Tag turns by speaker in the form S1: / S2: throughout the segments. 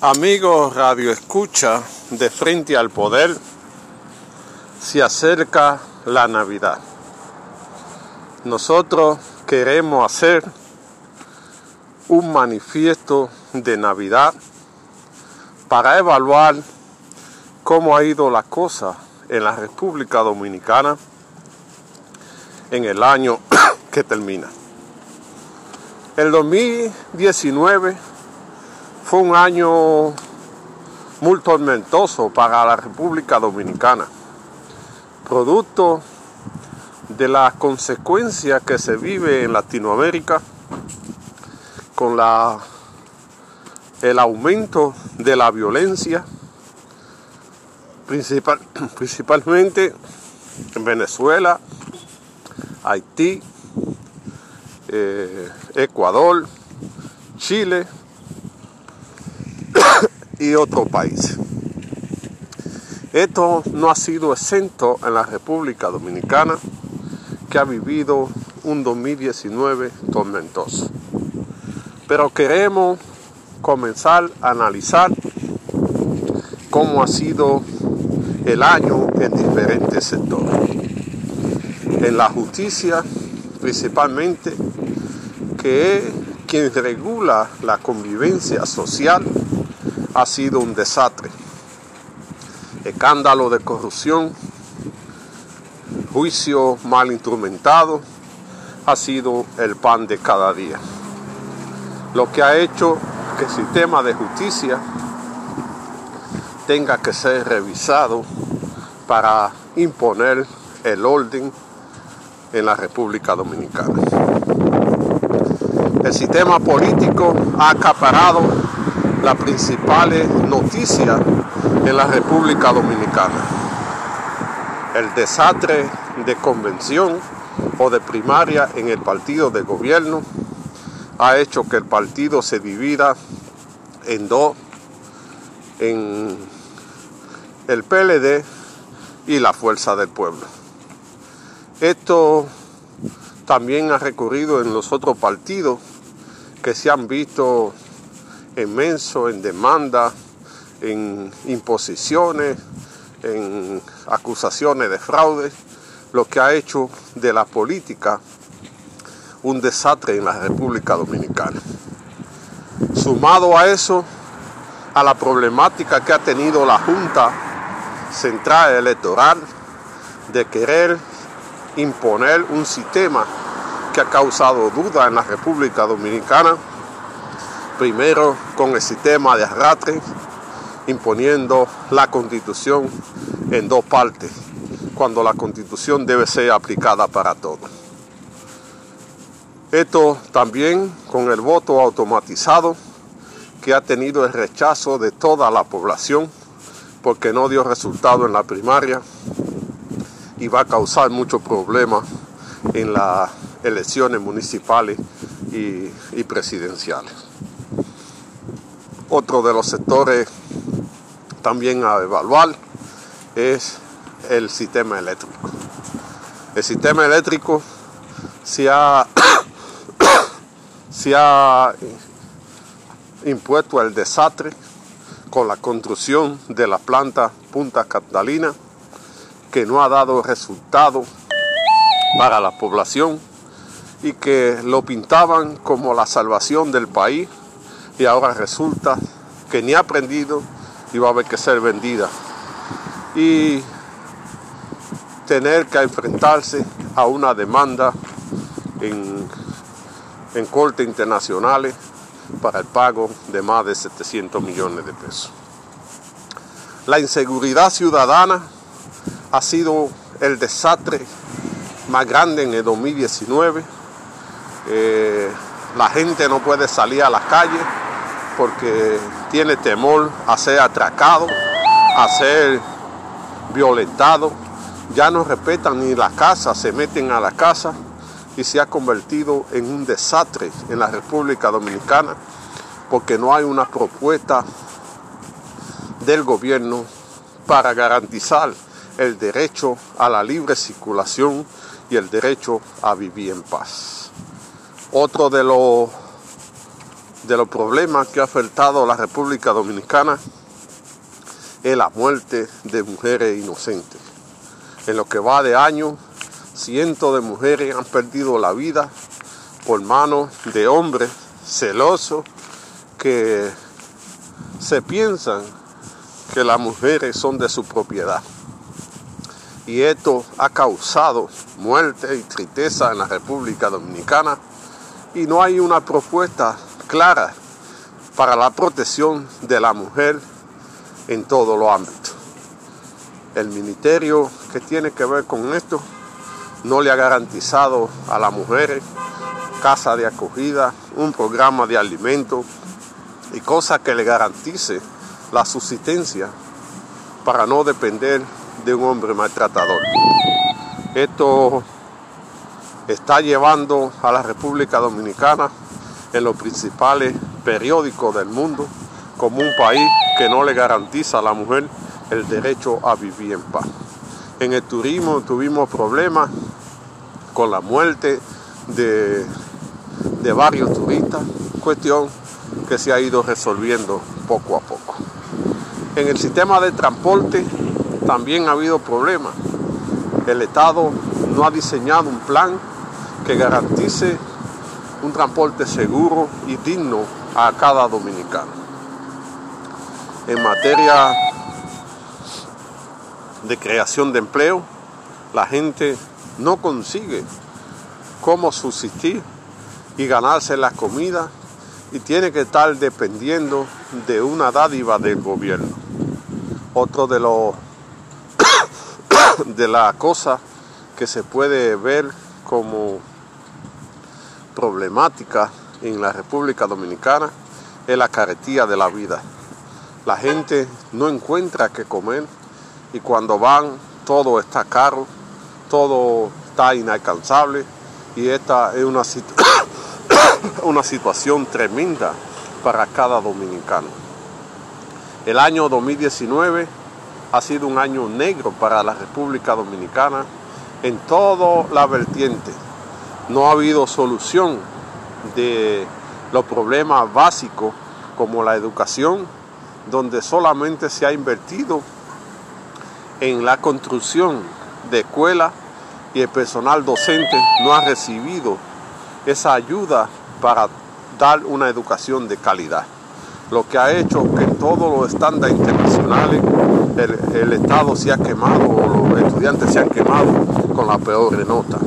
S1: Amigos Radio Escucha de Frente al Poder, se acerca la Navidad. Nosotros queremos hacer un manifiesto de Navidad para evaluar cómo ha ido la cosa en la República Dominicana en el año que termina. El 2019 fue un año muy tormentoso para la República Dominicana, producto de las consecuencias que se vive en Latinoamérica con la, el aumento de la violencia, principal, principalmente en Venezuela, Haití, eh, Ecuador, Chile, y otros países. Esto no ha sido exento en la República Dominicana, que ha vivido un 2019 tormentoso. Pero queremos comenzar a analizar cómo ha sido el año en diferentes sectores. En la justicia, principalmente, que es quien regula la convivencia social ha sido un desastre. Escándalo de corrupción, juicio mal instrumentado, ha sido el pan de cada día. Lo que ha hecho que el sistema de justicia tenga que ser revisado para imponer el orden en la República Dominicana. El sistema político ha acaparado la principal noticia en la República Dominicana. El desastre de convención o de primaria en el partido de gobierno ha hecho que el partido se divida en dos, en el PLD y la Fuerza del Pueblo. Esto también ha recurrido en los otros partidos que se han visto inmenso en demanda, en imposiciones, en acusaciones de fraude, lo que ha hecho de la política un desastre en la República Dominicana. Sumado a eso, a la problemática que ha tenido la Junta Central Electoral de querer imponer un sistema que ha causado duda en la República Dominicana primero con el sistema de arrastre, imponiendo la constitución en dos partes, cuando la constitución debe ser aplicada para todos. Esto también con el voto automatizado que ha tenido el rechazo de toda la población porque no dio resultado en la primaria y va a causar muchos problemas en las elecciones municipales y, presidenciales. Otro de los sectores también a evaluar es el sistema eléctrico. El sistema eléctrico se ha, se ha impuesto el desastre con la construcción de la planta Punta Catalina, que no ha dado resultado para la población y que lo pintaban como la salvación del país y ahora resulta que ni ha aprendido y va a haber que ser vendida. Y tener que enfrentarse a una demanda en, en cortes internacionales para el pago de más de 700 millones de pesos. La inseguridad ciudadana ha sido el desastre más grande en el 2019. Eh, la gente no puede salir a la calle porque tiene temor a ser atracado, a ser violentado. Ya no respetan ni la casa, se meten a la casa y se ha convertido en un desastre en la República Dominicana porque no hay una propuesta del gobierno para garantizar el derecho a la libre circulación y el derecho a vivir en paz. Otro de los de los problemas que ha afectado a la República Dominicana es la muerte de mujeres inocentes. En lo que va de año, cientos de mujeres han perdido la vida por manos de hombres celosos que se piensan que las mujeres son de su propiedad. Y esto ha causado muerte y tristeza en la República Dominicana y no hay una propuesta clara para la protección de la mujer en todos los ámbitos. El ministerio que tiene que ver con esto no le ha garantizado a las mujeres casa de acogida, un programa de alimento y cosas que le garantice la subsistencia para no depender de un hombre maltratador. Esto está llevando a la República Dominicana en los principales periódicos del mundo como un país que no le garantiza a la mujer el derecho a vivir en paz. En el turismo tuvimos problemas con la muerte de, de varios turistas, cuestión que se ha ido resolviendo poco a poco. En el sistema de transporte también ha habido problemas. El Estado no ha diseñado un plan que garantice un transporte seguro y digno a cada dominicano. En materia de creación de empleo, la gente no consigue cómo subsistir y ganarse la comida y tiene que estar dependiendo de una dádiva del gobierno. Otro de los de las cosas que se puede ver como problemática en la República Dominicana es la caretía de la vida. La gente no encuentra qué comer y cuando van todo está caro, todo está inalcanzable y esta es una, una situación tremenda para cada dominicano. El año 2019 ha sido un año negro para la República Dominicana en toda la vertiente no ha habido solución de los problemas básicos como la educación, donde solamente se ha invertido en la construcción de escuelas y el personal docente no ha recibido esa ayuda para dar una educación de calidad. Lo que ha hecho que en todos los estándares internacionales el, el Estado se ha quemado o los estudiantes se han quemado con la peor nota.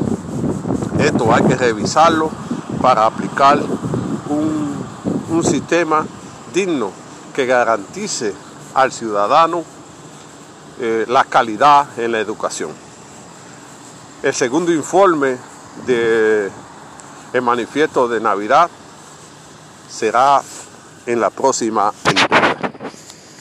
S1: Esto hay que revisarlo para aplicar un, sistema digno que garantice al ciudadano eh, la calidad en la educación. El segundo informe del manifiesto de Navidad será en la próxima.